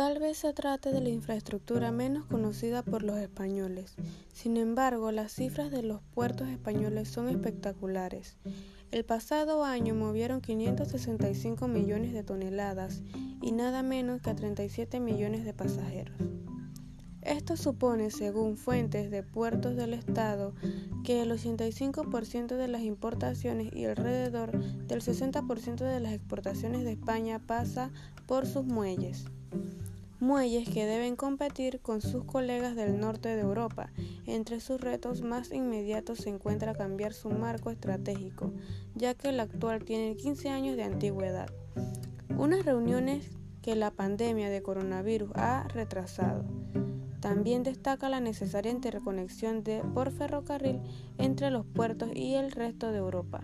Tal vez se trate de la infraestructura menos conocida por los españoles. Sin embargo, las cifras de los puertos españoles son espectaculares. El pasado año movieron 565 millones de toneladas y nada menos que a 37 millones de pasajeros. Esto supone, según fuentes de puertos del Estado, que el 85% de las importaciones y alrededor del 60% de las exportaciones de España pasa por sus muelles muelles que deben competir con sus colegas del norte de Europa. Entre sus retos más inmediatos se encuentra cambiar su marco estratégico, ya que el actual tiene 15 años de antigüedad. Unas reuniones que la pandemia de coronavirus ha retrasado. También destaca la necesaria interconexión de, por ferrocarril entre los puertos y el resto de Europa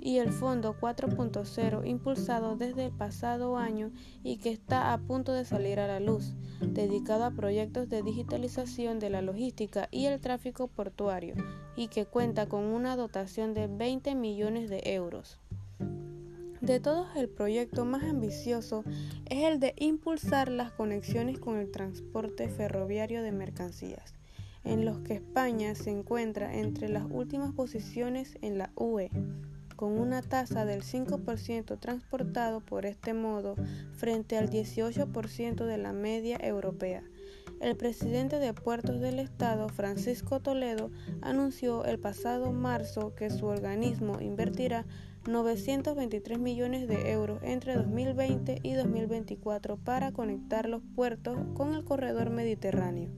y el Fondo 4.0 impulsado desde el pasado año y que está a punto de salir a la luz, dedicado a proyectos de digitalización de la logística y el tráfico portuario y que cuenta con una dotación de 20 millones de euros. De todos el proyecto más ambicioso es el de impulsar las conexiones con el transporte ferroviario de mercancías, en los que España se encuentra entre las últimas posiciones en la UE con una tasa del 5% transportado por este modo frente al 18% de la media europea. El presidente de Puertos del Estado, Francisco Toledo, anunció el pasado marzo que su organismo invertirá 923 millones de euros entre 2020 y 2024 para conectar los puertos con el corredor mediterráneo.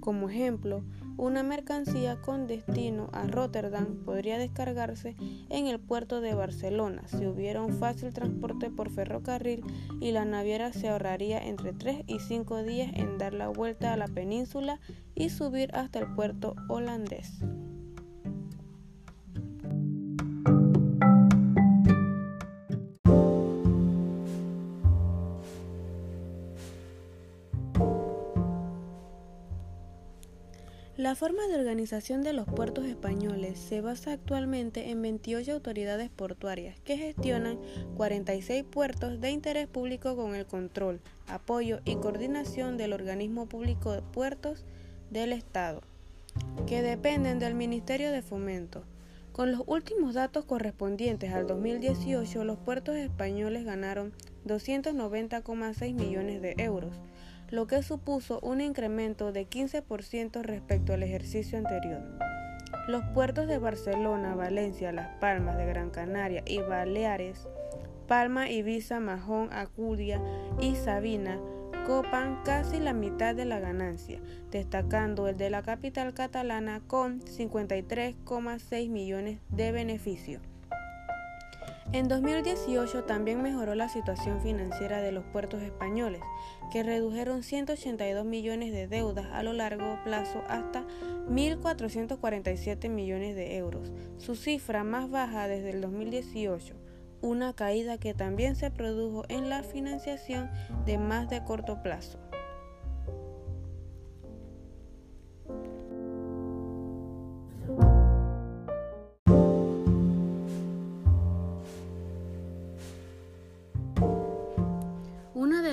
Como ejemplo, una mercancía con destino a Rotterdam podría descargarse en el puerto de Barcelona si hubiera un fácil transporte por ferrocarril y la naviera se ahorraría entre 3 y 5 días en dar la vuelta a la península y subir hasta el puerto holandés. La forma de organización de los puertos españoles se basa actualmente en 28 autoridades portuarias que gestionan 46 puertos de interés público con el control, apoyo y coordinación del organismo público de puertos del Estado, que dependen del Ministerio de Fomento. Con los últimos datos correspondientes al 2018, los puertos españoles ganaron 290,6 millones de euros lo que supuso un incremento de 15% respecto al ejercicio anterior. Los puertos de Barcelona, Valencia, Las Palmas de Gran Canaria y Baleares, Palma, Ibiza, Mahón, Acudia y Sabina copan casi la mitad de la ganancia, destacando el de la capital catalana con 53,6 millones de beneficio. En 2018 también mejoró la situación financiera de los puertos españoles, que redujeron 182 millones de deudas a lo largo plazo hasta 1.447 millones de euros, su cifra más baja desde el 2018, una caída que también se produjo en la financiación de más de corto plazo.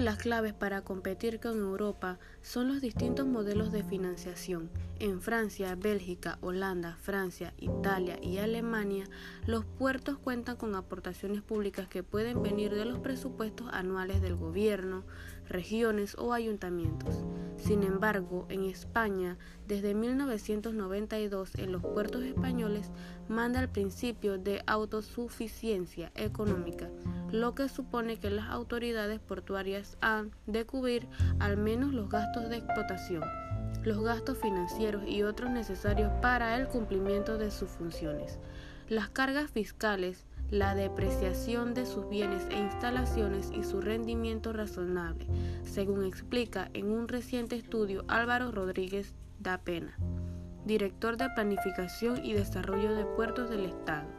Las claves para competir con Europa son los distintos modelos de financiación. En Francia, Bélgica, Holanda, Francia, Italia y Alemania, los puertos cuentan con aportaciones públicas que pueden venir de los presupuestos anuales del gobierno, regiones o ayuntamientos. Sin embargo, en España, desde 1992 en los puertos españoles manda el principio de autosuficiencia económica, lo que supone que las autoridades portuarias han de cubrir al menos los gastos de explotación, los gastos financieros y otros necesarios para el cumplimiento de sus funciones. Las cargas fiscales la depreciación de sus bienes e instalaciones y su rendimiento razonable, según explica en un reciente estudio Álvaro Rodríguez da Pena, director de Planificación y Desarrollo de Puertos del Estado.